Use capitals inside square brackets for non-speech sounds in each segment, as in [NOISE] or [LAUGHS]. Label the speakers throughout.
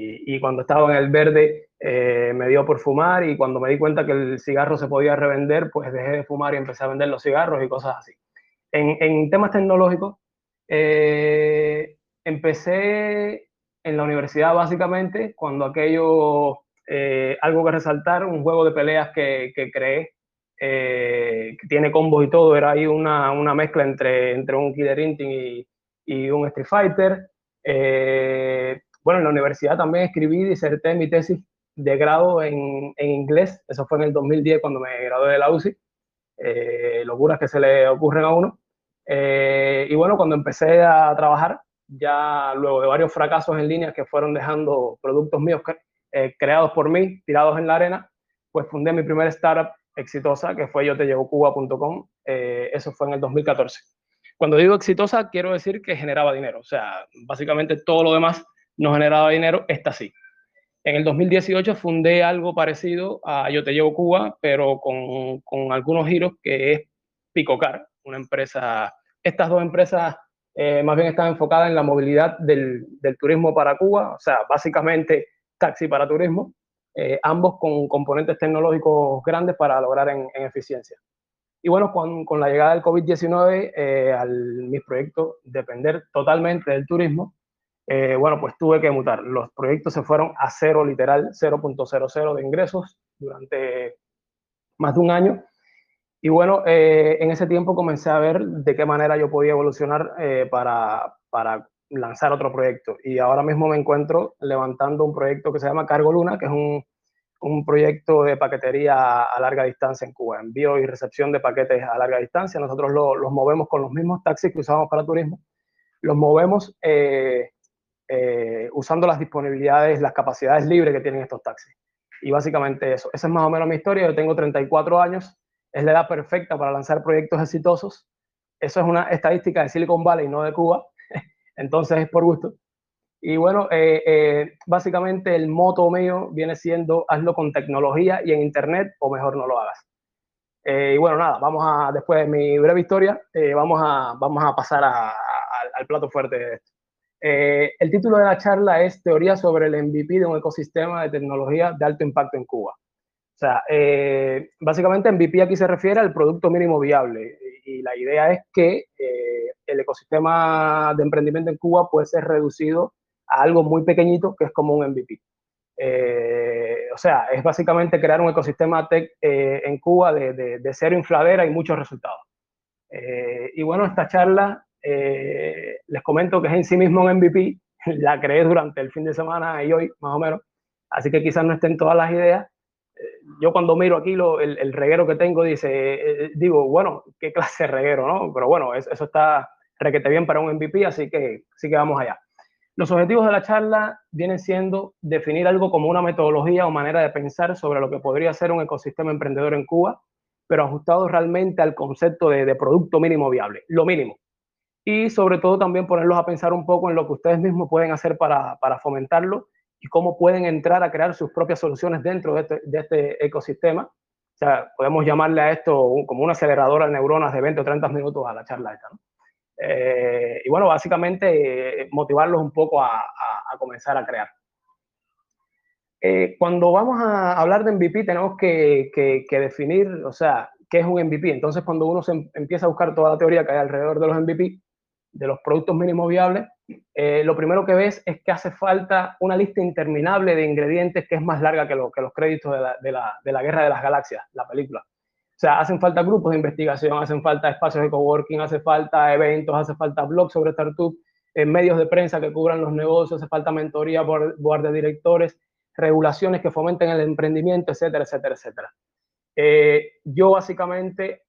Speaker 1: y, cuando estaba en el verde eh, me dio por fumar y cuando me di cuenta que el cigarro se podía revender, pues dejé de fumar y empecé a vender los cigarros y cosas así. En, temas tecnológicos, eh, empecé en la universidad básicamente cuando aquello, eh, algo que resaltar, un juego de peleas que, que creé, que tiene combos y todo, era ahí una, una mezcla entre, entre un Killer Instinct y, y un Street Fighter. Bueno, en la universidad también escribí, diserté mi tesis de grado en, en inglés, eso fue en el 2010 cuando me gradué de la UCI, eh, locuras que se le ocurren a uno. Eh, y bueno, cuando empecé a trabajar, ya luego de varios fracasos en línea que fueron dejando productos míos eh, creados por mí, tirados en la arena, pues fundé mi primera startup exitosa, que fue yo te llevo cuba.com, eso fue en el 2014. Cuando digo exitosa, quiero decir que generaba dinero, o sea, básicamente todo lo demás no generaba dinero, esta sí. En el 2018 fundé algo parecido a Yo Te Llevo Cuba, pero con, con algunos giros, que es Picocar, una empresa, estas dos empresas eh, más bien están enfocadas en la movilidad del, del, turismo para Cuba, o sea, básicamente taxi para turismo, eh, ambos con componentes tecnológicos grandes para lograr en, eficiencia. Y bueno, con, con, la llegada del COVID-19, eh, mis proyectos depender totalmente del turismo, eh, bueno, pues tuve que mutar. Los proyectos se fueron a cero, literal, 0.00 de ingresos durante más de un año. Y bueno, eh, en ese tiempo comencé a ver de qué manera yo podía evolucionar eh, para, para lanzar otro proyecto. Y ahora mismo me encuentro levantando un proyecto que se llama Cargo Luna, que es un, un proyecto de paquetería a larga distancia en Cuba, envío y recepción de paquetes a larga distancia. Nosotros los movemos con los mismos taxis que usamos para turismo, los movemos usando las disponibilidades, las capacidades libres que tienen estos taxis. Y básicamente eso. Esa es más o menos mi historia. Yo tengo 34 años, es la edad perfecta para lanzar proyectos exitosos. Eso es una estadística de Silicon Valley, no de Cuba. [LAUGHS] Entonces es por gusto. Y bueno, eh, eh, básicamente el moto mío viene siendo hazlo con tecnología y en internet o mejor no lo hagas. y bueno, nada, vamos a, después de mi breve historia, vamos, a, vamos a pasar al plato fuerte de esto. Eh, el título de la charla es Teoría sobre el MVP de un ecosistema de tecnología de alto impacto en Cuba. O sea, eh, básicamente MVP aquí se refiere al producto mínimo viable y la idea es que eh, el ecosistema de emprendimiento en Cuba puede ser reducido a algo muy pequeñito que es como un MVP. o sea, es básicamente crear un ecosistema tech en Cuba de, de, de, cero infladera y muchos resultados. y bueno, esta charla eh, les comento que es en sí mismo un MVP, [LAUGHS] la creé durante el fin de semana y hoy, más o menos, así que quizás no estén todas las ideas. Eh, yo cuando miro aquí lo, el, reguero que tengo, dice, eh, digo, bueno, qué clase de reguero, ¿no? Pero bueno, eso, está requete bien para un MVP, así que, sí que vamos allá. Los objetivos de la charla vienen siendo definir algo como una metodología o manera de pensar sobre lo que podría ser un ecosistema emprendedor en Cuba, pero ajustado realmente al concepto de producto mínimo viable, lo mínimo y sobre todo también ponerlos a pensar un poco en lo que ustedes mismos pueden hacer para, para fomentarlo y cómo pueden entrar a crear sus propias soluciones dentro de este, de este, ecosistema. O sea, podemos llamarle a esto como una aceleradora de neuronas de 20 o 30 minutos a la charla esta. ¿no? Eh, y bueno, básicamente eh, motivarlos un poco a, a, comenzar a crear. Eh, cuando vamos a hablar de MVP tenemos que, que, que, definir, o sea, qué es un MVP. Entonces, cuando uno se em, empieza a buscar toda la teoría que hay alrededor de los MVP, de los productos mínimos viables, eh, lo primero que ves es que hace falta una lista interminable de ingredientes que es más larga que, lo, que los créditos de la, de, la, de la, Guerra de las Galaxias, la película. O sea, hacen falta grupos de investigación, hacen falta espacios de coworking, hace falta eventos, hace falta blogs sobre startups, eh, medios de prensa que cubran los negocios, hace falta mentoría por board de directores, regulaciones que fomenten el emprendimiento, etcétera, etcétera, etcétera. Eh, yo básicamente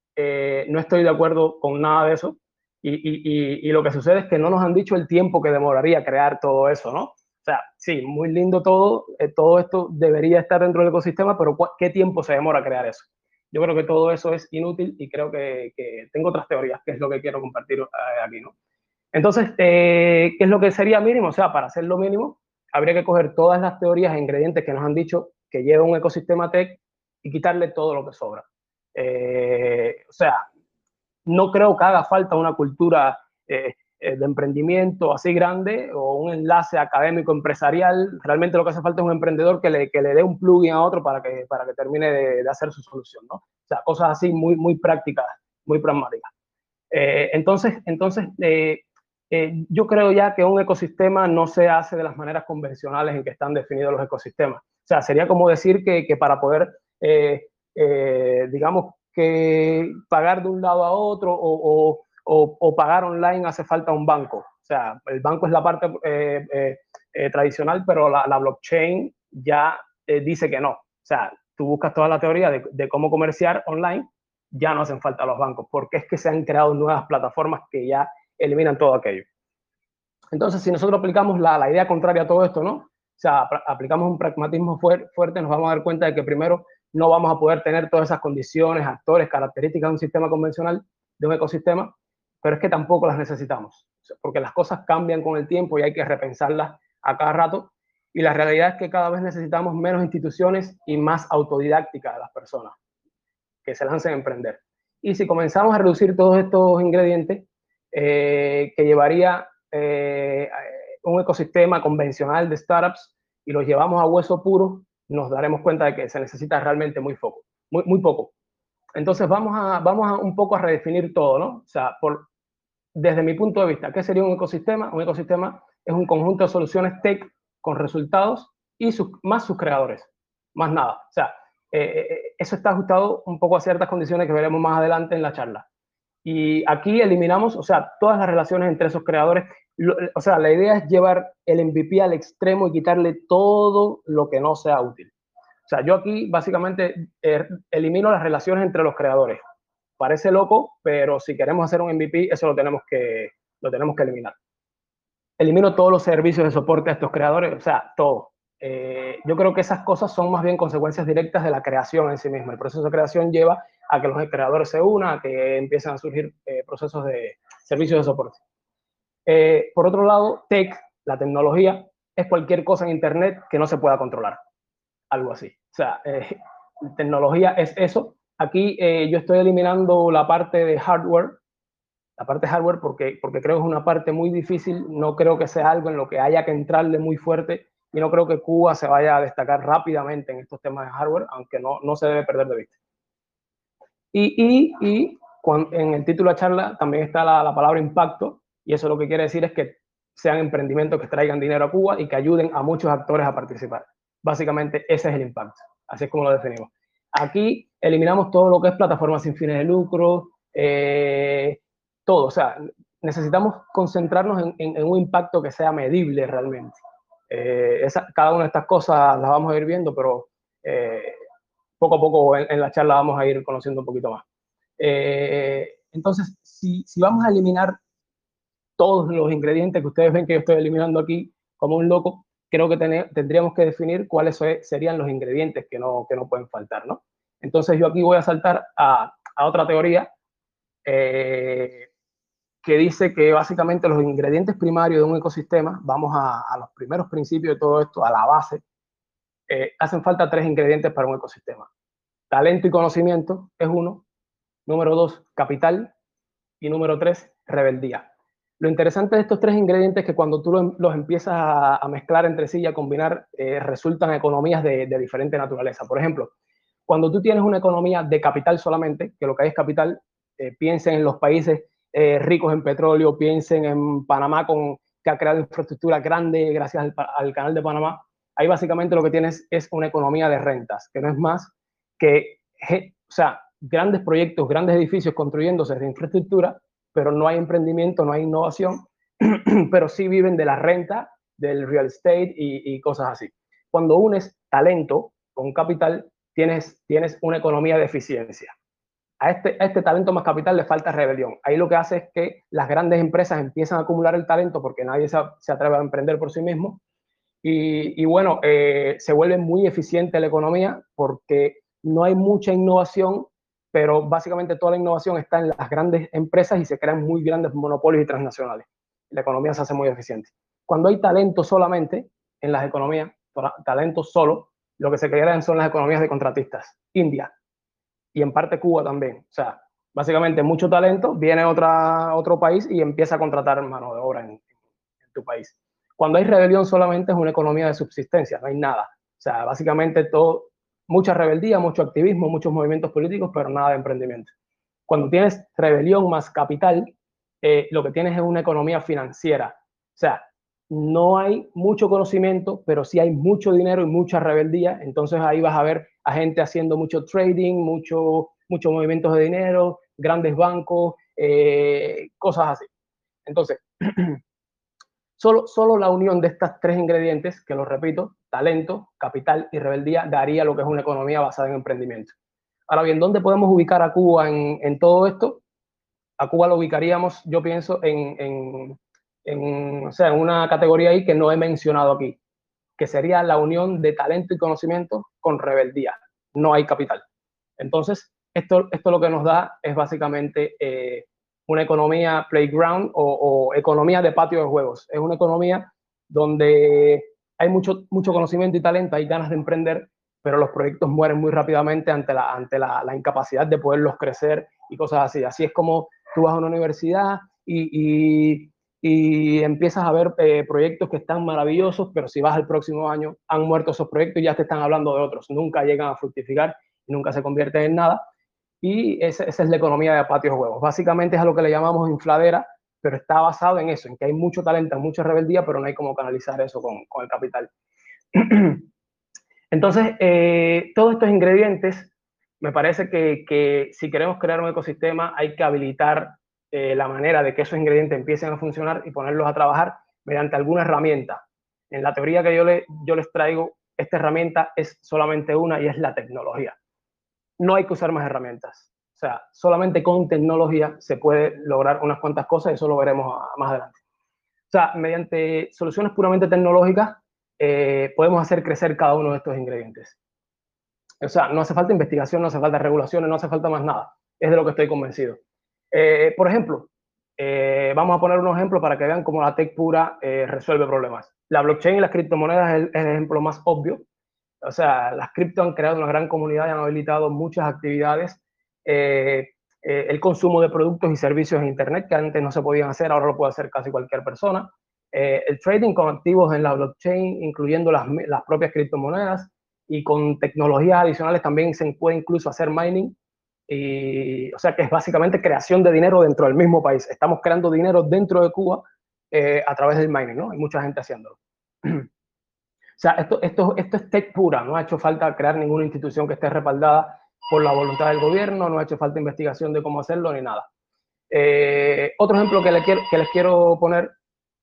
Speaker 1: no estoy de acuerdo con nada de eso. Y, lo que sucede es que no nos han dicho el tiempo que demoraría crear todo eso, ¿no? O sea, sí, muy lindo todo, eh, todo esto debería estar dentro del ecosistema, pero ¿qué tiempo se demora crear eso? Yo creo que todo eso es inútil y creo que, tengo otras teorías, que es lo que quiero compartir eh, aquí, ¿no? Entonces, eh, ¿qué es lo que sería mínimo? O sea, para hacer lo mínimo, habría que coger todas las teorías e ingredientes que nos han dicho que lleva un ecosistema tech y quitarle todo lo que sobra. o sea, no creo que haga falta una cultura eh, eh, de emprendimiento así grande o un enlace académico empresarial. Realmente lo que hace falta es un emprendedor que le, que le dé un plugin a otro para que, para que termine de, hacer su solución, ¿no? O sea, cosas así muy, muy prácticas, muy pragmáticas. Eh, entonces, entonces yo creo ya que un ecosistema no se hace de las maneras convencionales en que están definidos los ecosistemas. O sea, sería como decir que, que para poder, digamos, que pagar de un lado a otro o o, pagar online hace falta un banco. O sea, el banco es la parte eh, eh, eh, tradicional, pero la, blockchain ya dice que no. O sea, tú buscas toda la teoría de, cómo comerciar online, ya no hacen falta los bancos, porque es que se han creado nuevas plataformas que ya eliminan todo aquello. Entonces, si nosotros aplicamos la, la idea contraria a todo esto, ¿no? O sea, aplicamos un pragmatismo fuerte, nos vamos a dar cuenta de que primero no vamos a poder tener todas esas condiciones, actores, características de un sistema convencional, de un ecosistema, pero es que tampoco las necesitamos, porque las cosas cambian con el tiempo y hay que repensarlas a cada rato. Y la realidad es que cada vez necesitamos menos instituciones y más autodidáctica de las personas que se lancen a emprender. Y si comenzamos a reducir todos estos ingredientes, eh, que llevaría eh, un ecosistema convencional de startups y los llevamos a hueso puro, nos daremos cuenta de que se necesita realmente muy poco. Muy, muy poco. Entonces vamos a, vamos a un poco a redefinir todo, ¿no? O sea, desde mi punto de vista, ¿qué sería un ecosistema? Un ecosistema es un conjunto de soluciones tech con resultados y más sus creadores, más nada. O sea, eh, eh, eso está ajustado un poco a ciertas condiciones que veremos más adelante en la charla. Y aquí eliminamos, o sea, todas las relaciones entre esos creadores. o sea, la idea es llevar el MVP al extremo y quitarle todo lo que no sea útil. O sea, yo aquí básicamente eh, elimino las relaciones entre los creadores. Parece loco, pero si queremos hacer un MVP, eso lo tenemos que, lo tenemos que eliminar. Elimino todos los servicios de soporte a estos creadores, o sea, todo. Eh, yo creo que esas cosas son más bien consecuencias directas de la creación en sí misma. El proceso de creación lleva a que los creadores se unan, a que empiecen a surgir eh, procesos de servicios de soporte. Eh, por otro lado, tech, la tecnología, es cualquier cosa en Internet que no se pueda controlar. Algo así. O sea, tecnología es eso Aquí eh, yo estoy eliminando la parte de hardware, la parte de hardware porque, porque creo que es una parte muy difícil, no creo que sea algo en lo que haya que entrarle muy fuerte y no creo que Cuba se vaya a destacar rápidamente en estos temas de hardware, aunque no, no se debe perder de vista. Y, y, y en el título de la charla también está la, la palabra impacto y eso lo que quiere decir es que sean emprendimientos que traigan dinero a Cuba y que ayuden a muchos actores a participar. Básicamente ese es el impacto, así es como lo definimos. Aquí eliminamos todo lo que es plataformas sin fines de lucro, eh, todo. O sea, necesitamos concentrarnos en, un impacto que sea medible realmente. Eh, cada una de estas cosas las vamos a ir viendo, pero eh, poco a poco en, la charla vamos a ir conociendo un poquito más. entonces, si, vamos a eliminar todos los ingredientes que ustedes ven que yo estoy eliminando aquí como un loco, creo que tendríamos que definir cuáles serían los ingredientes que no, que no pueden faltar, ¿no? Entonces yo aquí voy a saltar a, a otra teoría eh, que dice que básicamente los ingredientes primarios de un ecosistema, vamos a, los primeros principios de todo esto, a la base, eh, hacen falta tres ingredientes para un ecosistema. Talento y conocimiento es uno, número dos, capital, y número tres, rebeldía. Lo interesante de estos tres ingredientes es que cuando tú los, empiezas a, mezclar entre sí y a combinar, eh, resultan economías de, diferente naturaleza. Por ejemplo, cuando tú tienes una economía de capital solamente, que lo que hay es capital, eh, piensen en los países eh, ricos en petróleo, piensen en Panamá con, que ha creado infraestructura grande gracias al, al, canal de Panamá. Ahí básicamente lo que tienes es una economía de rentas, que no es más que, o sea, grandes proyectos, grandes edificios construyéndose de infraestructura pero no hay emprendimiento, no hay innovación, [CLEARS THROAT] pero sí viven de la renta, del real estate y, cosas así. Cuando unes talento con capital, tienes, tienes una economía de eficiencia. A este, este talento más capital le falta rebelión. Ahí lo que hace es que las grandes empresas empiezan a acumular el talento porque nadie se, atreve a emprender por sí mismo. Y, bueno, eh, se vuelve muy eficiente la economía porque no hay mucha innovación pero básicamente toda la innovación está en las grandes empresas y se crean muy grandes monopolios y transnacionales. La economía se hace muy eficiente. Cuando hay talento solamente en las economías, talento solo, lo que se crean son las economías de contratistas. India y en parte Cuba también. O sea, Básicamente, mucho talento viene a otro país y empieza a contratar mano de obra en, tu país. Cuando hay rebelión solamente es una economía de subsistencia, no hay nada. O sea, básicamente todo, mucha rebeldía, mucho activismo, muchos movimientos políticos, pero nada de emprendimiento. Cuando tienes rebelión más capital, eh, lo que tienes es una economía financiera. O sea, no hay mucho conocimiento, pero sí hay mucho dinero y mucha rebeldía. Entonces ahí vas a ver a gente haciendo mucho trading, mucho, muchos movimientos de dinero, grandes bancos, eh, cosas así. Entonces, [CLEARS THROAT] solo, solo la unión de estas tres ingredientes, que lo repito, talento, capital y rebeldía, daría lo que es una economía basada en emprendimiento. Ahora bien, ¿dónde podemos ubicar a Cuba en, todo esto? A Cuba lo ubicaríamos, yo pienso, en, en, en una categoría ahí que no he mencionado aquí, que sería la unión de talento y conocimiento con rebeldía. No hay capital. Entonces, esto, esto lo que nos da es básicamente eh, una economía playground o, economía de patio de juegos. Es una economía donde hay mucho, mucho conocimiento y talento, hay ganas de emprender, pero los proyectos mueren muy rápidamente ante, la, ante la, incapacidad de poderlos crecer y cosas así. Así es como tú vas a una universidad y, y, empiezas a ver eh, proyectos que están maravillosos, pero si vas al próximo año, han muerto esos proyectos y ya te están hablando de otros. Nunca llegan a fructificar y nunca se convierten en nada. Y esa, es la economía de patios huevos. Básicamente es a lo que le llamamos infladera, pero está basado en eso, en que hay mucho talento, mucha rebeldía, pero no hay cómo canalizar eso con, con el capital. [CLEARS THROAT] Entonces, eh, todos estos ingredientes, me parece que, que, si queremos crear un ecosistema, hay que habilitar eh, la manera de que esos ingredientes empiecen a funcionar y ponerlos a trabajar mediante alguna herramienta. En la teoría que yo, le, yo les traigo, esta herramienta es solamente una y es la tecnología no hay que usar más herramientas. O sea, solamente con tecnología se puede lograr unas cuantas cosas y eso lo veremos más adelante. O sea, mediante soluciones puramente tecnológicas eh, podemos hacer crecer cada uno de estos ingredientes. O sea, no hace falta investigación, no hace falta regulaciones, no hace falta más nada. Es de lo que estoy convencido. Eh, por ejemplo, eh, vamos a poner un ejemplo para que vean cómo la tech pura resuelve problemas. La blockchain y las criptomonedas es el ejemplo más obvio o sea, las cripto han creado una gran comunidad y han habilitado muchas actividades. Eh, eh, el consumo de productos y servicios en Internet, que antes no se podían hacer, ahora lo puede hacer casi cualquier persona. Eh, el trading con activos en la blockchain, incluyendo las, las, propias criptomonedas, y con tecnologías adicionales también se puede incluso hacer mining. Y, o sea, que es básicamente creación de dinero dentro del mismo país. Estamos creando dinero dentro de Cuba a través del mining, ¿no? Hay mucha gente haciéndolo. [CLEARS THROAT] O sea, esto, esto, esto es tech pura, no ha hecho falta crear ninguna institución que esté respaldada por la voluntad del gobierno, no ha hecho falta investigación de cómo hacerlo ni nada. Eh, otro ejemplo que, quiero, que les quiero poner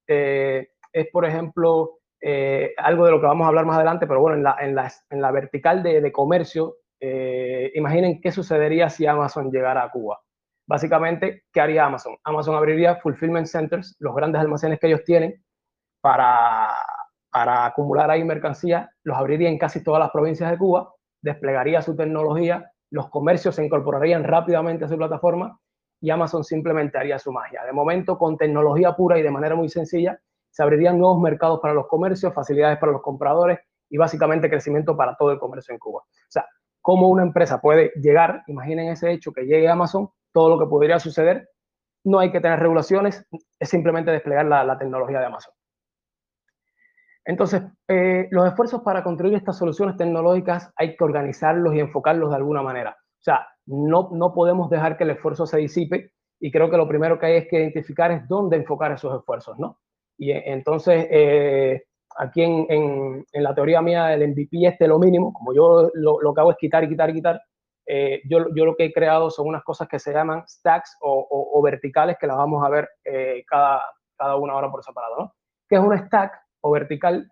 Speaker 1: eh, es, por ejemplo, eh, algo de lo que vamos a hablar más adelante, pero bueno, en la, en la, en la vertical de, de comercio, imaginen qué sucedería si Amazon llegara a Cuba. Básicamente, ¿qué haría Amazon? Amazon abriría fulfillment centers, los grandes almacenes que ellos tienen, para para acumular ahí mercancía, los abriría en casi todas las provincias de Cuba, desplegaría su tecnología, los comercios se incorporarían rápidamente a su plataforma y Amazon simplemente haría su magia. De momento, con tecnología pura y de manera muy sencilla, se abrirían nuevos mercados para los comercios, facilidades para los compradores y básicamente crecimiento para todo el comercio en Cuba. O sea, cómo una empresa puede llegar, imaginen ese hecho, que llegue a Amazon, todo lo que podría suceder, no hay que tener regulaciones, es simplemente desplegar la tecnología de Amazon. Entonces, eh, los esfuerzos para construir estas soluciones tecnológicas hay que organizarlos y enfocarlos de alguna manera. O sea, no, no podemos dejar que el esfuerzo se disipe y creo que lo primero que hay es que identificar es dónde enfocar esos esfuerzos, ¿no? Y eh, entonces, eh, aquí en, en, la teoría mía del MVP este lo mínimo, como yo lo, lo que hago es quitar y quitar y quitar, yo, yo, lo que he creado son unas cosas que se llaman stacks o, o, verticales que las vamos a ver cada, cada una hora por separado, ¿no? ¿Qué es un stack? o vertical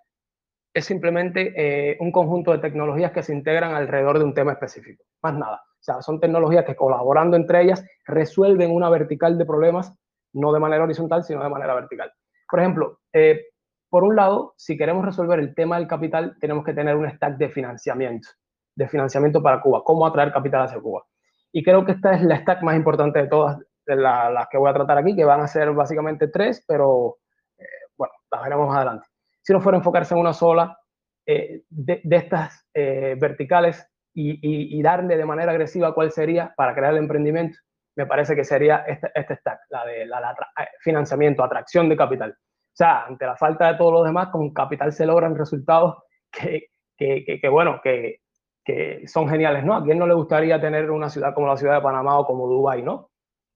Speaker 1: es simplemente eh, un conjunto de tecnologías que se integran alrededor de un tema específico, más nada. O sea, son tecnologías que colaborando entre ellas resuelven una vertical de problemas, no de manera horizontal, sino de manera vertical. Por ejemplo, eh, por un lado, si queremos resolver el tema del capital, tenemos que tener un stack de financiamiento, de financiamiento para Cuba, cómo atraer capital hacia Cuba. Y creo que esta es la stack más importante de todas de las que voy a tratar aquí, que van a ser básicamente tres, pero eh, bueno, las veremos más adelante si no fuera enfocarse en una sola eh, de, estas eh, verticales y, darle de manera agresiva cuál sería para crear el emprendimiento, me parece que sería este, stack, la de la, eh, financiamiento, atracción de capital. O sea, ante la falta de todos los demás, con capital se logran resultados que, que, que, bueno, que, que son geniales, ¿no? ¿A quién no le gustaría tener una ciudad como la ciudad de Panamá o como Dubái, ¿no?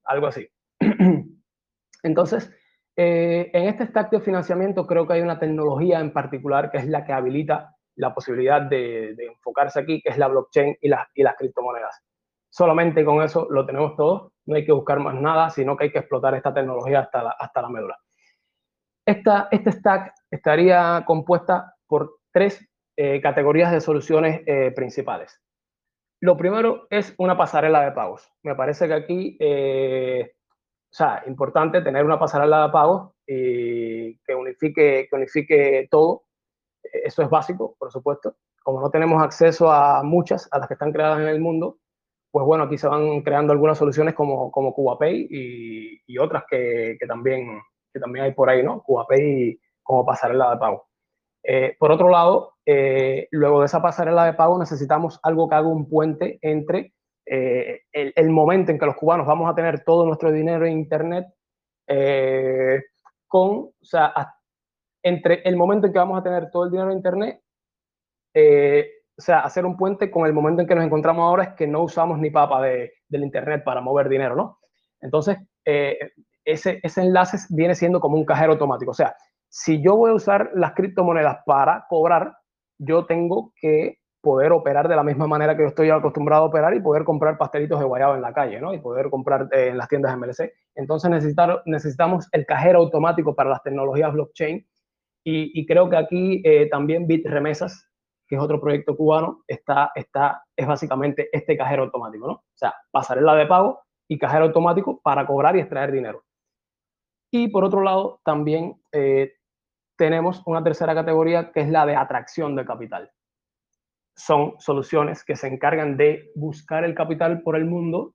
Speaker 1: Algo así. [CLEARS THROAT] Entonces, eh, en este stack de financiamiento creo que hay una tecnología en particular que es la que habilita la posibilidad de, enfocarse aquí, que es la blockchain y, y las criptomonedas. Solamente con eso lo tenemos todo, no hay que buscar más nada, sino que hay que explotar esta tecnología hasta la, hasta la médula. Esta, este stack estaría compuesta por tres eh, categorías de soluciones eh, principales. Lo primero es una pasarela de pagos. Me parece que aquí o sea, importante tener una pasarela de pagos y que unifique, que unifique todo. Eso es básico, por supuesto. Como no tenemos acceso a muchas, a las que están creadas en el mundo, pues bueno, aquí se van creando algunas soluciones como, como CubaPay y, y otras que, que, también, que también hay por ahí, ¿no? CubaPay como pasarela de pago. Eh, por otro lado, eh, luego de esa pasarela de pago necesitamos algo que haga un puente entre eh, el, momento en que los cubanos vamos a tener todo nuestro dinero en Internet, eh, con, o sea, entre el momento en que vamos a tener todo el dinero en Internet, eh, o sea, hacer un puente con el momento en que nos encontramos ahora es que no usamos ni papa de, del Internet para mover dinero, ¿no? Entonces, ese, ese enlace viene siendo como un cajero automático. O sea, si yo voy a usar las criptomonedas para cobrar, yo tengo que poder operar de la misma manera que yo estoy acostumbrado a operar y poder comprar pastelitos de guayaba en la calle, ¿no? Y poder comprar eh, en las tiendas MLC. Entonces necesitamos el cajero automático para las tecnologías blockchain y, creo que aquí eh, también BitRemesas, que es otro proyecto cubano, está, está, es básicamente este cajero automático, ¿no? O sea, pasarela de pago y cajero automático para cobrar y extraer dinero. Y por otro lado, también eh, tenemos una tercera categoría que es la de atracción de capital son soluciones que se encargan de buscar el capital por el mundo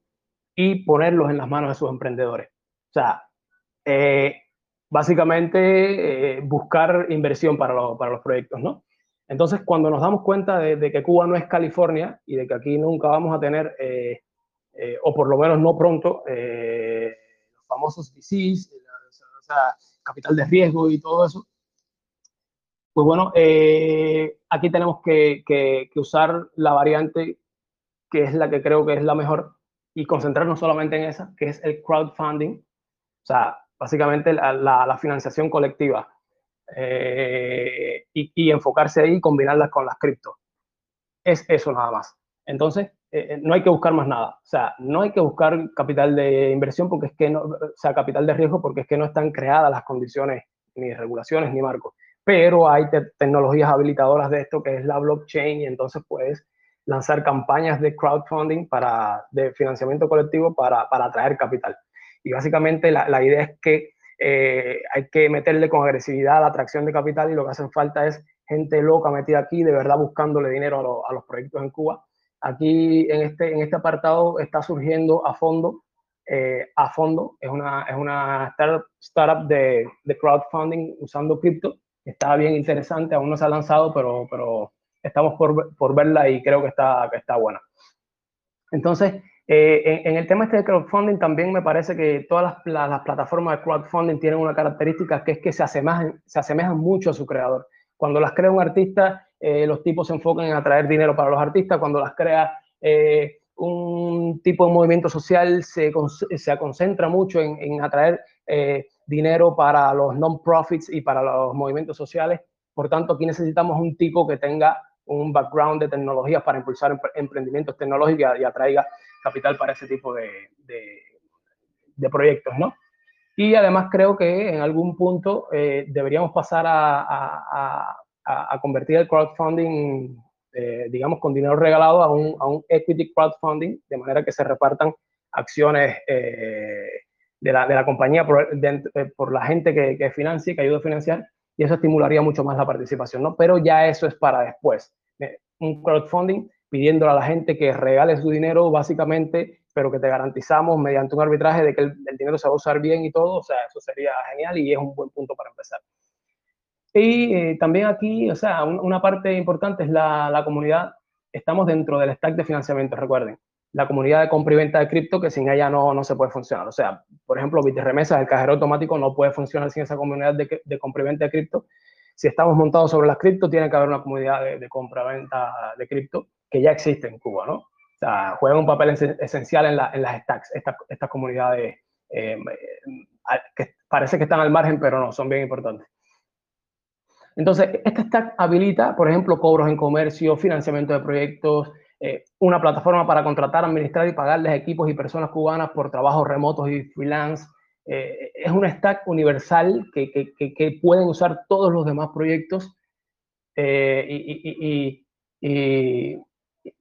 Speaker 1: y ponerlos en las manos de sus emprendedores. O sea, eh, básicamente eh, buscar inversión para, para, los proyectos, ¿no? Entonces, cuando nos damos cuenta de, que Cuba no es California y de que aquí nunca vamos a tener, eh, o por lo menos no pronto, los famosos VCs, capital de riesgo y todo eso, pues bueno, eh, aquí tenemos que, usar la variante que es la que creo que es la mejor y concentrarnos solamente en esa, que es el crowdfunding, o sea, básicamente la, financiación colectiva eh, y, enfocarse ahí y combinarlas con las cripto. Es eso nada más. Entonces, eh, no hay que buscar más nada. O sea, no hay que buscar capital de inversión porque es que no, o sea, capital de riesgo porque es que no están creadas las condiciones, ni regulaciones, ni marcos pero hay tecnologías habilitadoras de esto que es la blockchain y entonces puedes lanzar campañas de crowdfunding para, de financiamiento colectivo para, para atraer capital. Y básicamente la, la idea es que eh, hay que meterle con agresividad a la atracción de capital y lo que hacen falta es gente loca metida aquí, de verdad buscándole dinero a, los proyectos en Cuba. Aquí en este, en este apartado está surgiendo a fondo, eh, a fondo, es una, es una startup, de, de crowdfunding usando cripto está bien interesante, aún no se ha lanzado, pero, pero estamos por, por verla y creo que está, que está buena. Entonces, eh, en, el tema este de crowdfunding también me parece que todas las, las, plataformas de crowdfunding tienen una característica que es que se asemejan, se asemejan mucho a su creador. Cuando las crea un artista, eh, los tipos se enfocan en atraer dinero para los artistas. Cuando las crea eh, un tipo de movimiento social, se, se concentra mucho en, en atraer dinero para los non-profits y para los movimientos sociales. Por tanto, aquí necesitamos un tipo que tenga un background de tecnologías para impulsar emprendimientos tecnológicos y atraiga capital para ese tipo de, de, proyectos, ¿no? Y además creo que en algún punto eh, deberíamos pasar a, a, convertir el crowdfunding, eh, digamos, con dinero regalado a un, a un, equity crowdfunding, de manera que se repartan acciones eh, de la, de la compañía por, la gente que, que financie, que ayuda a financiar, y eso estimularía mucho más la participación, ¿no? Pero ya eso es para después. Un crowdfunding pidiéndole a la gente que regale su dinero, básicamente, pero que te garantizamos mediante un arbitraje de que el, dinero se va a usar bien y todo, o sea, eso sería genial y es un buen punto para empezar. Y eh, también aquí, o sea, una parte importante es la, comunidad. Estamos dentro del stack de financiamiento, recuerden la comunidad de compra y venta de cripto, que sin ella no, no se puede funcionar. O sea, por ejemplo, Bitremesas, el cajero automático, no puede funcionar sin esa comunidad de, de compra y venta de cripto. Si estamos montados sobre las cripto, tiene que haber una comunidad de, de compra-venta de cripto que ya existe en Cuba, ¿no? O sea, juegan un papel esencial en, en las stacks, estas, estas comunidades eh, que parece que están al margen, pero no, son bien importantes. Entonces, este stack habilita, por ejemplo, cobros en comercio, financiamiento de proyectos, eh, una plataforma para contratar, administrar y pagarles equipos y personas cubanas por trabajos remotos y freelance. Eh, es un stack universal que, que, que, pueden usar todos los demás proyectos eh, y, y,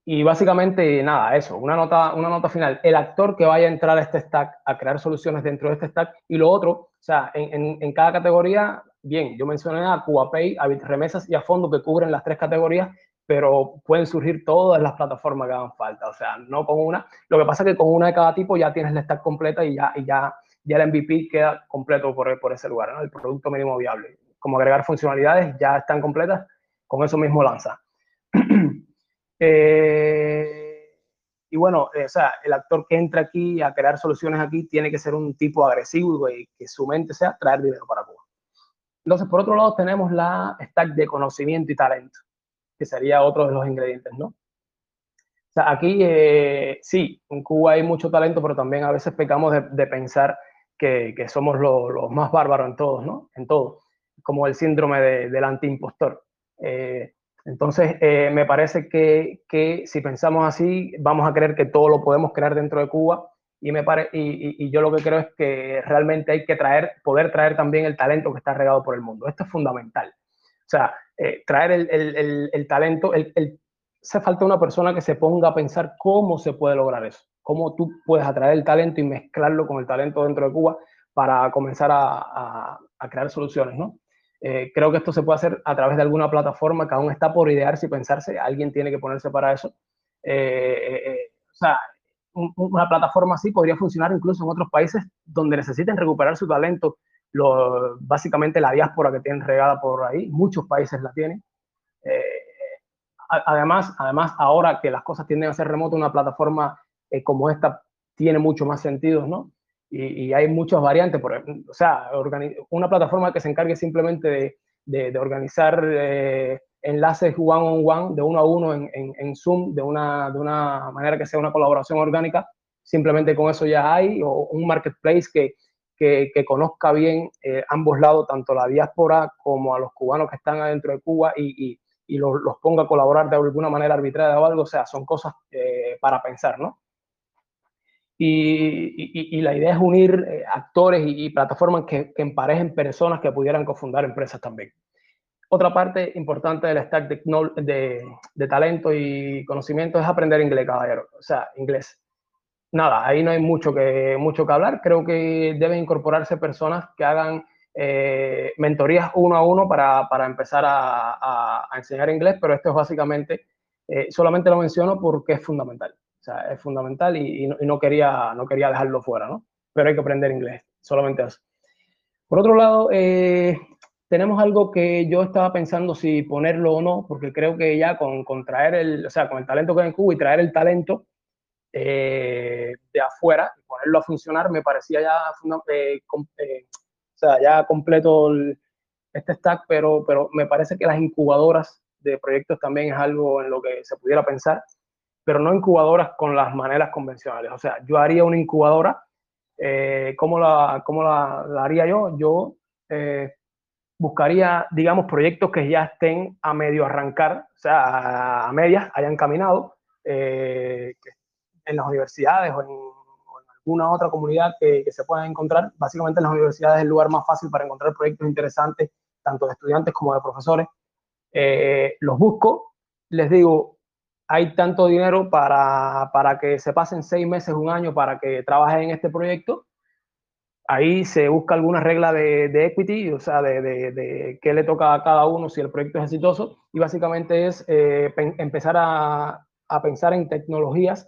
Speaker 1: y, básicamente nada, eso, una nota, una nota final. El actor que vaya a entrar a este stack, a crear soluciones dentro de este stack y lo otro, o sea, en, en, en cada categoría, bien, yo mencioné a CubaPay, a Remesas y a Fondo que cubren las tres categorías, pero pueden surgir todas las plataformas que hagan falta, o sea, no con una. Lo que pasa es que con una de cada tipo ya tienes la stack completa y ya, y ya, ya el MVP queda completo por, por ese lugar, ¿no? el producto mínimo viable. Como agregar funcionalidades ya están completas, con eso mismo lanza. [CLEARS THROAT] eh, y bueno, eh, o sea, el actor que entra aquí a crear soluciones aquí tiene que ser un tipo agresivo y que su mente sea traer dinero para Cuba. Entonces, por otro lado, tenemos la stack de conocimiento y talento que sería otro de los ingredientes, ¿no? O sea, aquí eh, sí, en Cuba hay mucho talento, pero también a veces pecamos de, pensar que, que somos los más bárbaros en todos, ¿no? En todo, como el síndrome de, del antiimpostor. Eh, entonces, eh, me parece que, que, si pensamos así, vamos a creer que todo lo podemos crear dentro de Cuba y, me pare, y, yo lo que creo es que realmente hay que traer, poder traer también el talento que está regado por el mundo. Esto es fundamental. O sea, eh, traer el, el, el, talento, el, hace falta una persona que se ponga a pensar cómo se puede lograr eso, cómo tú puedes atraer el talento y mezclarlo con el talento dentro de Cuba para comenzar a, a, crear soluciones, ¿no? Eh, creo que esto se puede hacer a través de alguna plataforma que aún está por idearse y pensarse, alguien tiene que ponerse para eso. Eh, o sea, una plataforma así podría funcionar incluso en otros países donde necesiten recuperar su talento lo, básicamente la diáspora que tienen regada por ahí, muchos países la tienen. Eh, además, además, ahora que las cosas tienden a ser remotas, una plataforma eh, como esta tiene mucho más sentido, ¿no? Y, hay muchas variantes, por, o sea, una plataforma que se encargue simplemente de, organizar eh, enlaces one-on-one, -on -one, de uno a uno en, Zoom, de una, de una manera que sea una colaboración orgánica, simplemente con eso ya hay, o un marketplace que, que, conozca bien eh, ambos lados, tanto la diáspora como a los cubanos que están adentro de Cuba y, y, los, ponga a colaborar de alguna manera arbitraria o algo, o sea, son cosas eh, para pensar, ¿no? Y, la idea es unir eh, actores y, plataformas que, que, emparejen personas que pudieran cofundar empresas también. Otra parte importante del stack de, de, de talento y conocimiento es aprender inglés, caballero. O sea, inglés nada, ahí no hay mucho que, mucho que hablar. Creo que deben incorporarse personas que hagan eh, mentorías uno a uno para, para empezar a, a, enseñar inglés, pero esto es básicamente, eh, solamente lo menciono porque es fundamental. Sea, es fundamental y, y, no, y, no, quería, no quería dejarlo fuera, ¿no? Pero hay que aprender inglés, solamente eso. Por otro lado, eh, tenemos algo que yo estaba pensando si ponerlo o no, porque creo que ya con, con traer el, o sea, con el talento que hay en Cuba y traer el talento, eh, de afuera y ponerlo a funcionar me parecía ya, eh, eh, o sea, ya completo el, este stack, pero, pero me parece que las incubadoras de proyectos también es algo en lo que se pudiera pensar, pero no incubadoras con las maneras convencionales. O sea, yo haría una incubadora, eh, ¿cómo, la, cómo la, haría yo? Yo eh, buscaría, digamos, proyectos que ya estén a medio arrancar, o sea, a medias, hayan caminado, eh, en las universidades o en, en alguna otra comunidad que, que, se puedan encontrar. Básicamente las universidades es el lugar más fácil para encontrar proyectos interesantes, tanto de estudiantes como de profesores. Eh, los busco, les digo, hay tanto dinero para, para que se pasen seis meses, un año para que trabajen en este proyecto. Ahí se busca alguna regla de, de equity, o sea, de, de, de, qué le toca a cada uno si el proyecto es exitoso. Y básicamente es eh, empezar a, a pensar en tecnologías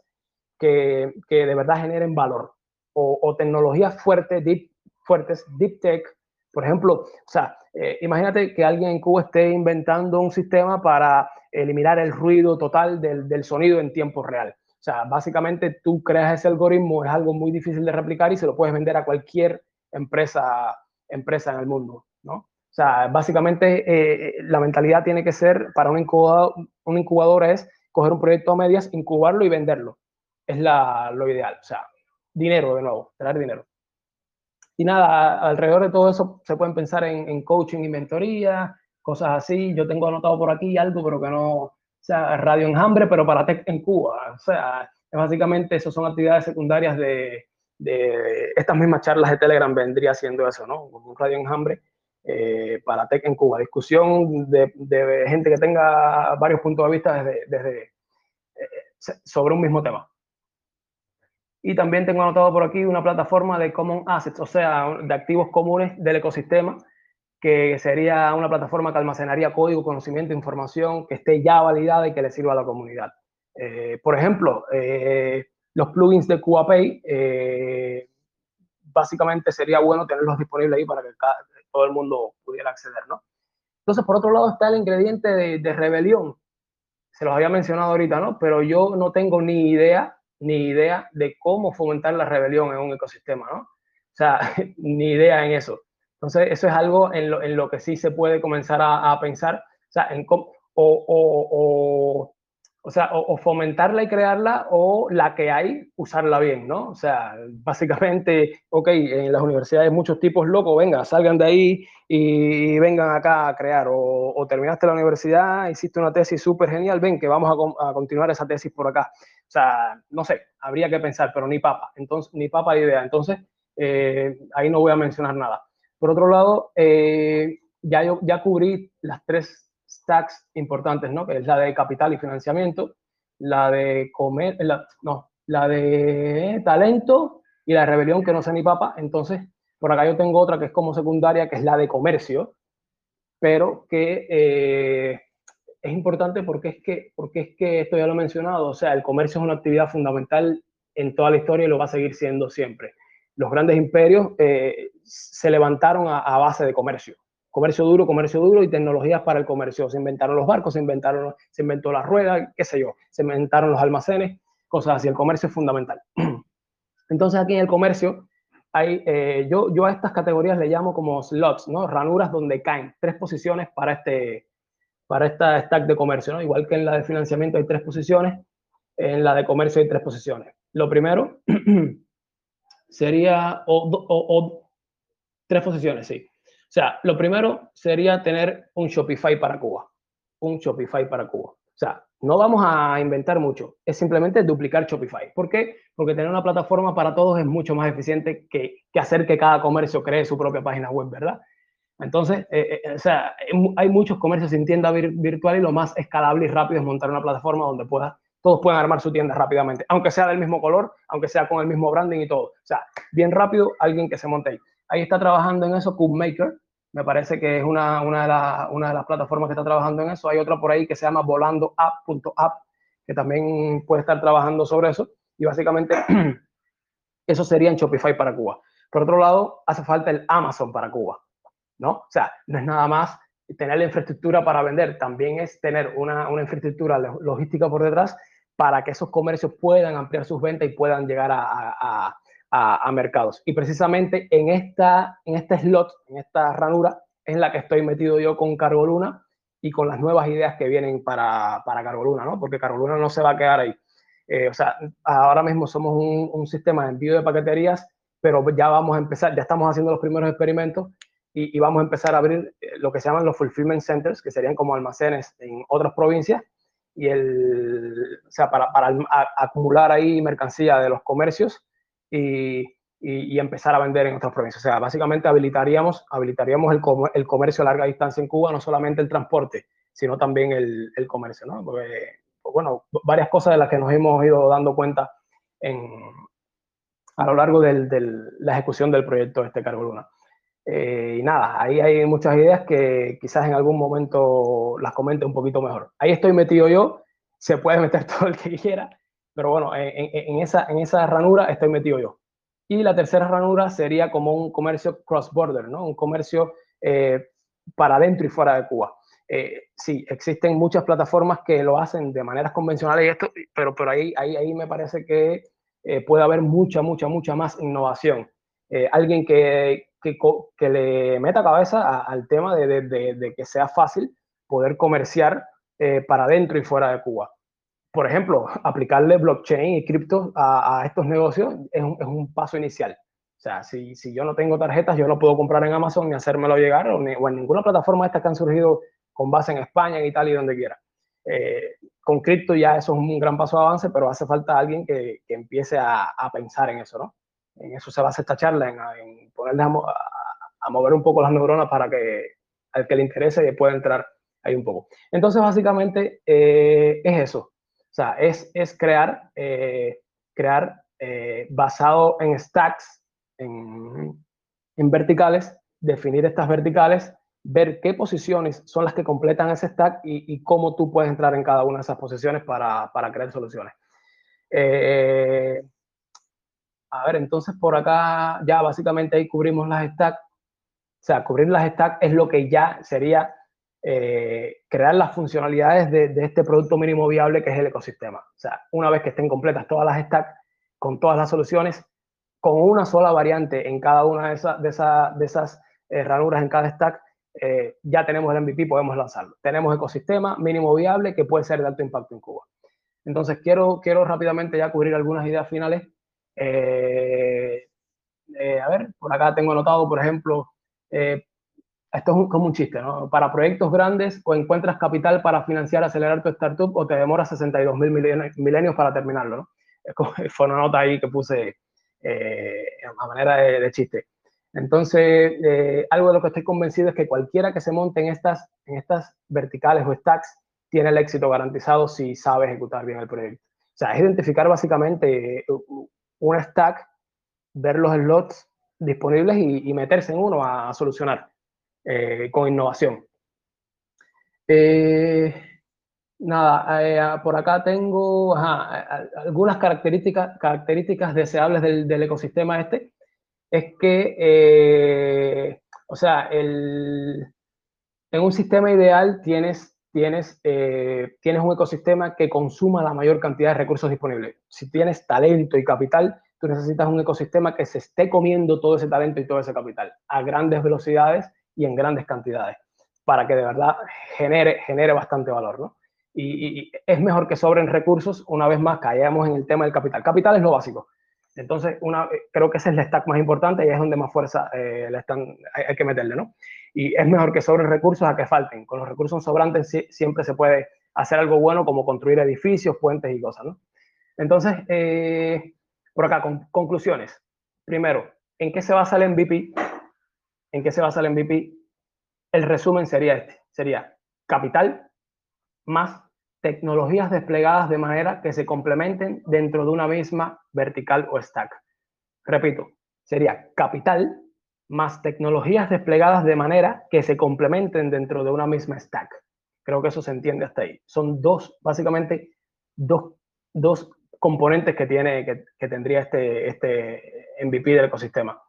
Speaker 1: que, que de verdad generen valor. O, o, tecnologías fuertes, deep, fuertes, deep tech, por ejemplo, o sea, eh, imagínate que alguien en Cuba esté inventando un sistema para eliminar el ruido total del, del, sonido en tiempo real. O sea, básicamente tú creas ese algoritmo, es algo muy difícil de replicar y se lo puedes vender a cualquier empresa, empresa en el mundo, ¿no? O sea, básicamente eh, la mentalidad tiene que ser para un incubador, un incubador es coger un proyecto a medias, incubarlo y venderlo. Es la, lo ideal. O sea, dinero de nuevo, traer dinero. Y nada, alrededor de todo eso se pueden pensar en, coaching y mentoría, cosas así. Yo tengo anotado por aquí algo, pero que no, o sea, Radio Enjambre, pero para Tech en Cuba. O sea, básicamente eso son actividades secundarias de, de estas mismas charlas de Telegram vendría siendo eso, ¿no? Un Radio Enjambre eh, para Tech en Cuba. Discusión de, de, gente que tenga varios puntos de vista desde, desde eh, sobre un mismo tema. Y también tengo anotado por aquí una plataforma de Common Assets, o sea, de activos comunes del ecosistema, que sería una plataforma que almacenaría código, conocimiento, información que esté ya validada y que le sirva a la comunidad. Eh, por ejemplo, eh, los plugins de QAPay, eh, básicamente sería bueno tenerlos disponibles ahí para que todo el mundo pudiera acceder, ¿no? Entonces, por otro lado está el ingrediente de, de rebelión. Se los había mencionado ahorita, ¿no? Pero yo no tengo ni idea ni idea de cómo fomentar la rebelión en un ecosistema, ¿no? O sea, [LAUGHS] ni idea en eso. Entonces, eso es algo en lo, en lo que sí se puede comenzar a, a pensar, o sea, en cómo, o, o, o sea, o, fomentarla y crearla o la que hay, usarla bien, ¿no? O sea, básicamente, ok, en las universidades muchos tipos locos, venga, salgan de ahí y vengan acá a crear. O, o terminaste la universidad, hiciste una tesis súper genial, ven que vamos a, continuar esa tesis por acá. O sea, no sé, habría que pensar, pero ni papa, entonces, ni papa de idea. Entonces, eh, ahí no voy a mencionar nada. Por otro lado, eh, ya, yo, ya cubrí las tres stacks importantes, ¿no? Que es la de capital y financiamiento, la de comer, la, no, la de talento y la de rebelión, que no sé ni papa. Entonces, por acá yo tengo otra que es como secundaria, que es la de comercio, pero que eh, es importante porque es, que, porque es que esto ya lo he mencionado, o sea, el comercio es una actividad fundamental en toda la historia y lo va a seguir siendo siempre. Los grandes imperios eh, se levantaron a, a base de comercio comercio duro, comercio duro y tecnologías para el comercio. Se inventaron los barcos, se, inventaron, se inventó la rueda, qué sé yo, se inventaron los almacenes, cosas así. El comercio es fundamental. [CLEARS THROAT] Entonces aquí en el comercio hay, eh, yo, yo a estas categorías le llamo como slots, ¿no? Ranuras donde caen tres posiciones para, este, para esta stack de comercio, ¿no? Igual que en la de financiamiento hay tres posiciones, en la de comercio hay tres posiciones. Lo primero [CLEARS THROAT] sería, o, tres posiciones, sí. O sea, lo primero sería tener un Shopify para Cuba. Un Shopify para Cuba. O sea, no vamos a inventar mucho, es simplemente duplicar Shopify. ¿Por qué? Porque tener una plataforma para todos es mucho más eficiente que, hacer que cada comercio cree su propia página web, ¿verdad? Entonces, eh, eh, o sea, hay muchos comercios sin tienda virtual y lo más escalable y rápido es montar una plataforma donde pueda, todos puedan armar su tienda rápidamente, aunque sea del mismo color, aunque sea con el mismo branding y todo. O sea, bien rápido, alguien que se monte ahí ahí está trabajando en eso CubeMaker, me parece que es una, una, de una, de las plataformas que está trabajando en eso. Hay otra por ahí que se llama volandoapp.app, que también puede estar trabajando sobre eso. Y básicamente [CLEARS THROAT] eso sería en Shopify para Cuba. Por otro lado, hace falta el Amazon para Cuba, ¿no? O sea, no es nada más tener la infraestructura para vender, también es tener una, una infraestructura logística por detrás para que esos comercios puedan ampliar sus ventas y puedan llegar a, a, mercados. Y precisamente en, esta, en este slot, en esta ranura, es la que estoy metido yo con Carboluna y con las nuevas ideas que vienen para, para Carboluna, ¿no? Porque Carboluna no se va a quedar ahí. Eh, o sea, ahora mismo somos un, un, sistema de envío de paqueterías, pero ya vamos a empezar, ya estamos haciendo los primeros experimentos y, vamos a empezar a abrir eh, lo que se llaman los fulfillment centers, que serían como almacenes en otras provincias, y el, o sea, para, para acumular ahí mercancía de los comercios y, y, empezar a vender en otras provincias. O sea, básicamente habilitaríamos, habilitaríamos el, el, comercio a larga distancia en Cuba, no solamente el transporte, sino también el, el comercio, ¿no? Porque, pues bueno, varias cosas de las que nos hemos ido dando cuenta en, a lo largo de la ejecución del proyecto este Cargo Luna. Eh, y nada, ahí hay muchas ideas que quizás en algún momento las comente un poquito mejor. Ahí estoy metido yo, se puede meter [LAUGHS] todo el que quiera, pero bueno, en, esa, en esa ranura estoy metido yo. Y la tercera ranura sería como un comercio cross-border, ¿no? Un comercio eh, para adentro y fuera de Cuba. eh, sí, existen muchas plataformas que lo hacen de maneras convencionales, y esto, pero, pero ahí, ahí, ahí me parece que eh, puede haber mucha, mucha, mucha más innovación. Alguien que, que, que, le meta cabeza al tema de, de, que sea fácil poder comerciar para dentro y fuera de Cuba. Por ejemplo, aplicarle blockchain y cripto a, a estos negocios es un, es un paso inicial. O sea, si, si, yo no tengo tarjetas, yo no puedo comprar en Amazon ni hacérmelo llegar o, ni, o en ninguna plataforma estas que han surgido con base en España, en Italia y donde quiera. Eh, con cripto ya eso es un gran paso de avance, pero hace falta alguien que, que empiece a, a, pensar en eso, ¿no? En eso se basa esta charla, en, en ponerle a, a, mover un poco las neuronas para que al que le interese pueda entrar ahí un poco. Entonces, básicamente eh, es eso. Sea, es, es crear, eh, crear eh, basado en stacks en, en verticales, definir estas verticales, ver qué posiciones son las que completan ese stack y, y cómo tú puedes entrar en cada una de esas posiciones para, para crear soluciones. Eh, a ver, entonces por acá ya básicamente ahí cubrimos las stacks. O sea, cubrir las stacks es lo que ya sería eh, crear las funcionalidades de, de, este producto mínimo viable que es el ecosistema. O sea, una vez que estén completas todas las stacks con todas las soluciones, con una sola variante en cada una de, esa, de, esa, de esas eh, ranuras en cada stack, eh, ya tenemos el MVP, podemos lanzarlo. Tenemos ecosistema mínimo viable que puede ser de alto impacto en Cuba. Entonces, quiero, quiero rápidamente ya cubrir algunas ideas finales. Eh, eh, a ver, por acá tengo anotado, por ejemplo, esto es un, como un chiste, ¿no? Para proyectos grandes, o encuentras capital para financiar, acelerar tu startup, o te demoras 62 mil milenios para terminarlo, ¿no? Es como, [LAUGHS] fue una nota ahí que puse eh, a manera de, chiste. Entonces, eh, algo de lo que estoy convencido es que cualquiera que se monte en estas, en estas verticales o stacks tiene el éxito garantizado si sabe ejecutar bien el proyecto. O sea, es identificar básicamente un stack, ver los slots disponibles y, meterse en uno a solucionar eh, con innovación. Eh, Nada, eh, por acá tengo ajá, algunas características, características deseables del, del ecosistema este. Es que, eh, o sea, el, en un sistema ideal tienes, tienes, eh, tienes un ecosistema que consuma la mayor cantidad de recursos disponibles. Si tienes talento y capital, tú necesitas un ecosistema que se esté comiendo todo ese talento y todo ese capital a grandes velocidades y en grandes cantidades para que de verdad genere, genere bastante valor, ¿no? y, es mejor que sobren recursos, una vez más caemos en el tema del capital. Capital es lo básico. Entonces, una, creo que ese es el stack más importante y es donde más fuerza eh, le están, hay, que meterle, ¿no? Y es mejor que sobren recursos a que falten. Con los recursos sobrantes siempre se puede hacer algo bueno como construir edificios, puentes y cosas, ¿no? Entonces, eh, por acá, con, conclusiones. Primero, ¿en qué se basa el MVP? ¿En qué se basa el MVP? El resumen sería este. Sería capital más tecnologías desplegadas de manera que se complementen dentro de una misma vertical o stack. Repito, sería capital más tecnologías desplegadas de manera que se complementen dentro de una misma stack. Creo que eso se entiende hasta ahí. Son dos, básicamente, dos, dos componentes que, tiene, que, que tendría este, este MVP del ecosistema.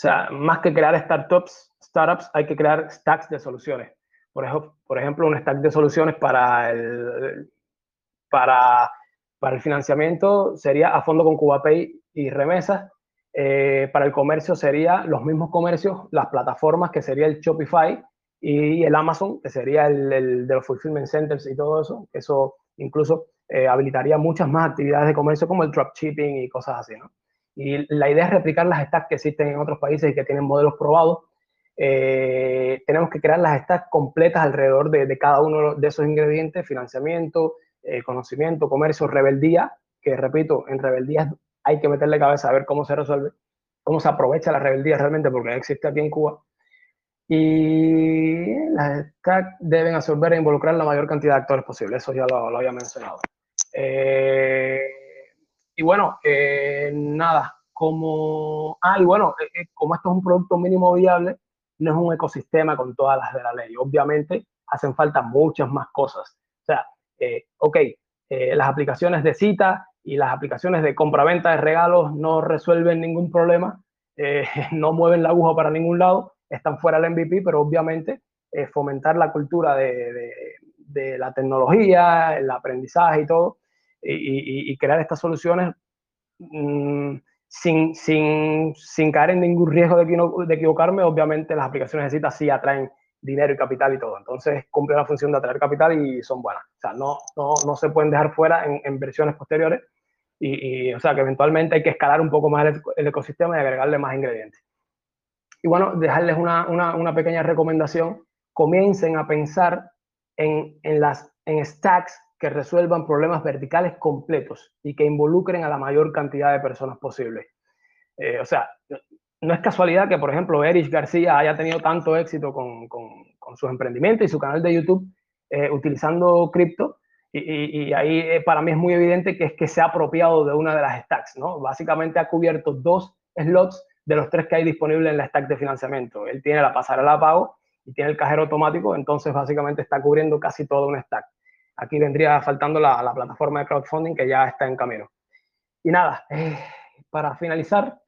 Speaker 1: Sea, más que crear startups, startups, hay que crear stacks de soluciones por ejemplo, por ejemplo, un stack de soluciones para el, para, para el financiamiento sería a fondo con CubaPay y remesas. Eh, para el comercio sería los mismos comercios, las plataformas que sería el Shopify y el Amazon, que sería el, el de los fulfillment centers y todo eso. Eso incluso eh, habilitaría muchas más actividades de comercio como el dropshipping y cosas así, ¿no? Y la idea es replicar las stacks que existen en otros países y que tienen modelos probados eh, tenemos que crear las stacks completas alrededor de, de, cada uno de esos ingredientes, financiamiento, eh, conocimiento, comercio, rebeldía, que repito, en rebeldía hay que meterle cabeza a ver cómo se resuelve, cómo se aprovecha la rebeldía realmente, porque existe aquí en Cuba. Y las stacks deben absorber e involucrar la mayor cantidad de actores posible, eso ya lo, lo había mencionado. Eh, y bueno, eh, nada, como, ah, y bueno, eh, como esto es un producto mínimo viable, no es un ecosistema con todas las de la ley. Obviamente hacen falta muchas más cosas. O sea, eh, ok, eh, las aplicaciones de cita y las aplicaciones de compra-venta de regalos no resuelven ningún problema, eh, [LAUGHS] no mueven la aguja para ningún lado, están fuera del MVP, pero obviamente fomentar la cultura de, de, la tecnología, el aprendizaje y todo, y, crear estas soluciones mm, sin, sin, sin, caer en ningún riesgo de, de equivocarme. Obviamente las aplicaciones de cita sí atraen dinero y capital y todo. Entonces cumplen la función de atraer capital y son buenas. O sea, no, no, no se pueden dejar fuera en, versiones posteriores. Y, o sea, que eventualmente hay que escalar un poco más el, ecosistema y agregarle más ingredientes. Y bueno, dejarles una, una, una pequeña recomendación. Comiencen a pensar en, en, las, en stacks que resuelvan problemas verticales completos y que involucren a la mayor cantidad de personas posible. Eh, o sea, no es casualidad que, por ejemplo, Erich García haya tenido tanto éxito con, con, con sus emprendimientos y su canal de YouTube eh, utilizando cripto. Y, ahí eh, para mí es muy evidente que es que se ha apropiado de una de las stacks, ¿no? Básicamente ha cubierto dos slots de los tres que hay disponibles en la stack de financiamiento. Él tiene la pasarela de pago y tiene el cajero automático, entonces básicamente está cubriendo casi todo un stack. Aquí vendría faltando la, la plataforma de crowdfunding que ya está en camino. Y nada, eh, para finalizar,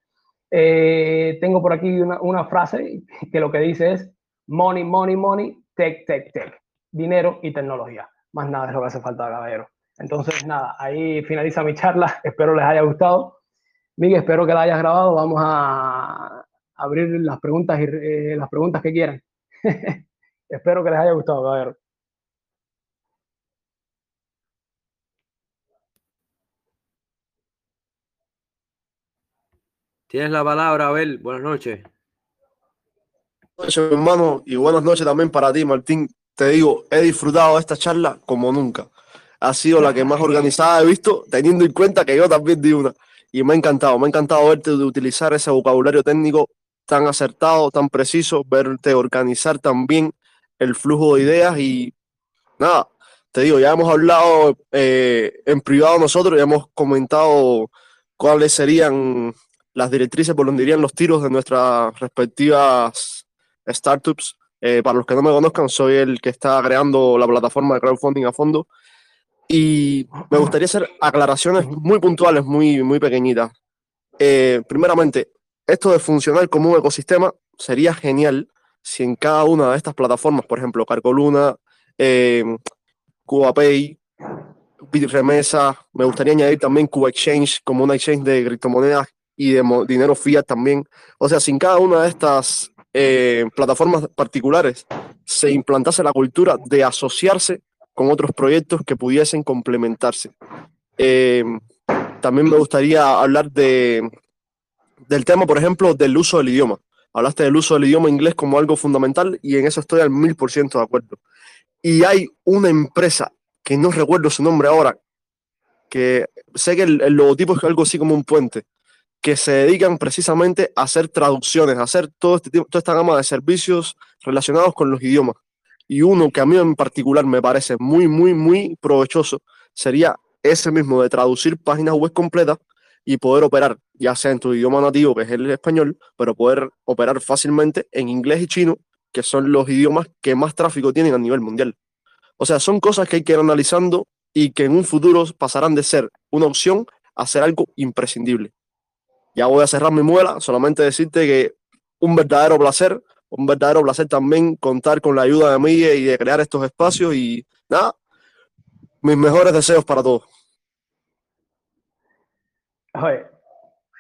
Speaker 1: eh, tengo por aquí una, frase que lo que dice es money, money, money, tech, tech, tech. Dinero y tecnología. Más nada es lo que hace falta, caballero. Entonces, nada, ahí finaliza mi charla. [LAUGHS] Espero les haya gustado. Miguel, espero que la hayas grabado. Vamos a abrir las preguntas y eh, las preguntas que quieran. [LAUGHS] espero que les haya gustado, caballero.
Speaker 2: Tienes la palabra, Abel. Buenas noches.
Speaker 3: Buenas noches, hermano, y buenas noches también para ti, Martín. Te digo, he disfrutado esta charla como nunca. Ha sido la que más organizada he visto, teniendo en cuenta que yo también di una. Y me ha encantado, me ha encantado verte utilizar ese vocabulario técnico tan acertado, tan preciso, verte organizar también el flujo de ideas y nada, te digo, ya hemos hablado eh, en privado nosotros, ya hemos comentado cuáles serían las directrices por donde irían los tiros de nuestras respectivas startups. Eh, para los que no me conozcan, soy el que está creando la plataforma de crowdfunding a fondo. Y me gustaría hacer aclaraciones muy puntuales, muy, muy pequeñitas. Eh, primeramente, esto de funcionar como un ecosistema sería genial si en cada una de estas plataformas, por ejemplo, Carcoluna, eh, CubaPay, Bitremesa, me gustaría añadir también Cuba Exchange como una exchange de criptomonedas y de dinero fiat también. O sea, sin cada una de estas eh, plataformas particulares se implantase la cultura de asociarse con otros proyectos que pudiesen complementarse. Eh, también me gustaría hablar de, del tema, por ejemplo, del uso del idioma. Hablaste del uso del idioma inglés como algo fundamental y en eso estoy al mil por ciento de acuerdo. Y hay una empresa, que no recuerdo su nombre ahora, que sé que el, el logotipo es algo así como un puente, que se dedican precisamente a hacer traducciones, a hacer todo este, toda esta gama de servicios relacionados con los idiomas. Y uno que a mí en particular me parece muy, muy, muy provechoso sería ese mismo de traducir páginas web completas y poder operar, ya sea en tu idioma nativo, que es el español, pero poder operar fácilmente en inglés y chino, que son los idiomas que más tráfico tienen a nivel mundial. O sea, son cosas que hay que ir analizando y que en un futuro pasarán de ser una opción a ser algo imprescindible ya voy a cerrar mi muela, solamente decirte que un verdadero placer, un verdadero placer también contar con la ayuda de mí y de crear estos espacios y nada, mis mejores deseos para todos.
Speaker 1: Oye,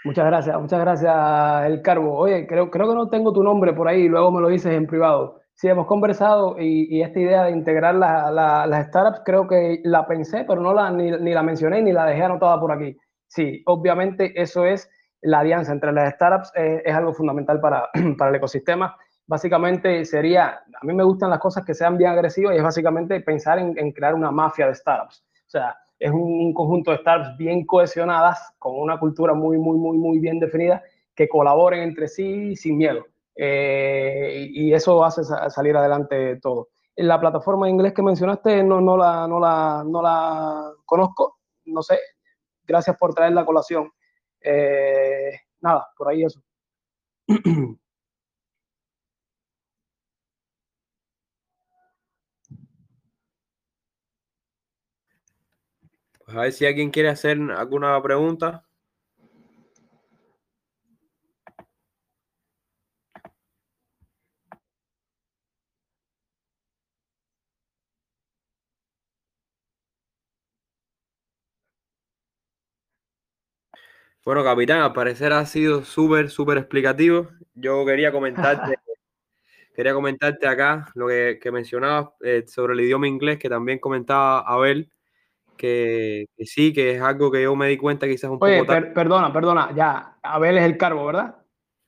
Speaker 1: muchas gracias, muchas gracias, El Cargo. Oye, creo, creo que no tengo tu nombre por ahí, luego me lo dices en privado. Sí, hemos conversado y, esta idea de integrar las startups creo que la pensé, pero no la, ni, ni la mencioné ni la dejé anotada por aquí. Sí, obviamente eso es la alianza entre las startups es, algo fundamental para, [CLEARS THROAT] para, el ecosistema. Básicamente sería, a mí me gustan las cosas que sean bien agresivas y es básicamente pensar en, crear una mafia de startups. O sea, es un, conjunto de startups bien cohesionadas, con una cultura muy, muy, muy, muy bien definida, que colaboren entre sí sin miedo. Eh, y eso hace salir adelante todo. En la plataforma de inglés que mencionaste no, no, la, no, la, no la conozco, no sé, gracias por traer la colación. Eh, nada, por ahí eso. [CLEARS THROAT]
Speaker 2: Pues a ver si alguien quiere hacer alguna pregunta. Bueno, capitán, al parecer ha sido súper, súper explicativo. Yo quería comentarte, [LAUGHS] quería comentarte acá lo que, que mencionabas eh, sobre el idioma inglés, que también comentaba Abel, que, que sí, que es algo que yo me di cuenta quizás un
Speaker 1: Oye,
Speaker 2: poco tarde.
Speaker 1: per- perdona, perdona, ya, Abel es el cargo, ¿verdad?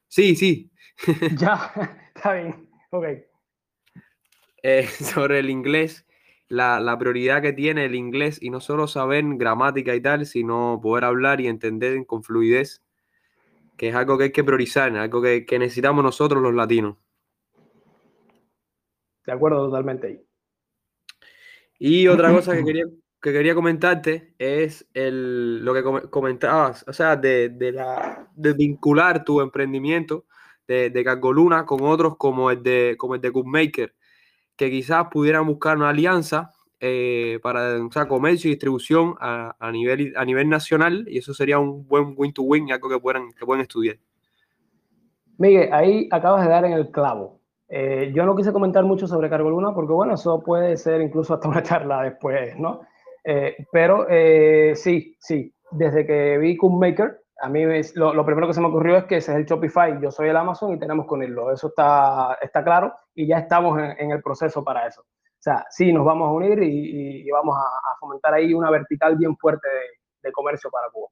Speaker 2: Sí, sí, [LAUGHS]
Speaker 1: Ya, [LAUGHS] está bien, ok.
Speaker 2: eh, sobre el inglés, la, la prioridad que tiene el inglés y no solo saber gramática y tal, sino poder hablar y entender con fluidez, que es algo que hay que priorizar, algo que, que necesitamos nosotros los latinos.
Speaker 1: De acuerdo totalmente.
Speaker 2: Y otra cosa que [CLEARS THROAT] quería, que quería comentarte es el, lo que come- comentabas, o sea, de, de la, de vincular tu emprendimiento de, de Cargoluna con otros como el de, como el de Cookmaker, que quizás pudieran buscar una alianza eh, para o sea, comercio y distribución a, a nivel, a nivel nacional y eso sería un buen win-to-win, algo que puedan, que pueden estudiar.
Speaker 1: Miguel, ahí acabas de dar en el clavo. Eh, yo no quise comentar mucho sobre Cargo Luna porque, bueno, eso puede ser incluso hasta una [LAUGHS] charla después, ¿no? Eh, pero eh, sí, sí, desde que vi Cookmaker, a mí es- lo, primero que se me ocurrió es que ese es el Shopify, yo soy el Amazon y tenemos que unirlo. Eso está, está claro y ya estamos en, el proceso para eso. O sea, sí, nos vamos a unir y, vamos a, fomentar ahí una vertical bien fuerte de, comercio para Cuba.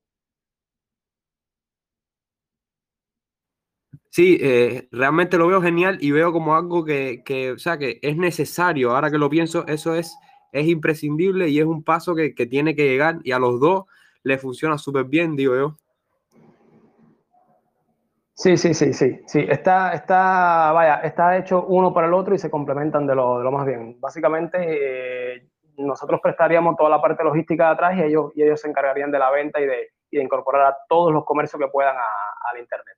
Speaker 2: Sí, eh, realmente lo veo genial y veo como algo que, que, o sea, que es necesario. Ahora que lo pienso, eso es, es imprescindible y es un paso que, que tiene que llegar y a los dos le funciona súper bien, digo yo.
Speaker 1: Sí, sí, sí, sí, sí. Está, está, vaya, está hecho uno para el otro y se complementan de lo, de lo más bien. Básicamente, eh, nosotros prestaríamos toda la parte logística de atrás y ellos, y ellos se encargarían de la venta y de, y de incorporar a todos los comercios que puedan a- al Internet.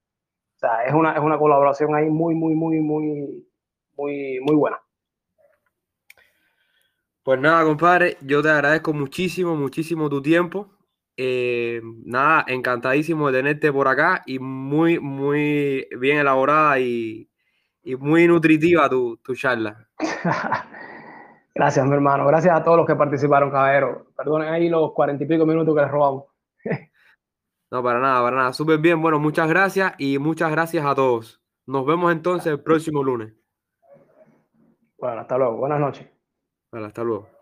Speaker 1: O sea, es una, es una colaboración ahí muy, muy, muy, muy, muy, muy buena.
Speaker 2: Pues nada, compadre, yo te agradezco muchísimo, muchísimo tu tiempo. Eh, nada, encantadísimo de tenerte por acá y muy, muy bien elaborada y, y muy nutritiva tu, tu charla. [LAUGHS]
Speaker 1: Gracias, mi hermano. Gracias a todos los que participaron, caballero. Perdonen ahí los cuarenta y pico minutos que les robamos. [LAUGHS]
Speaker 2: No, para nada, para nada. Súper bien. Bueno, muchas gracias y muchas gracias a todos. Nos vemos entonces el próximo lunes.
Speaker 1: Bueno, hasta luego. Buenas noches.
Speaker 2: Vale, hasta luego.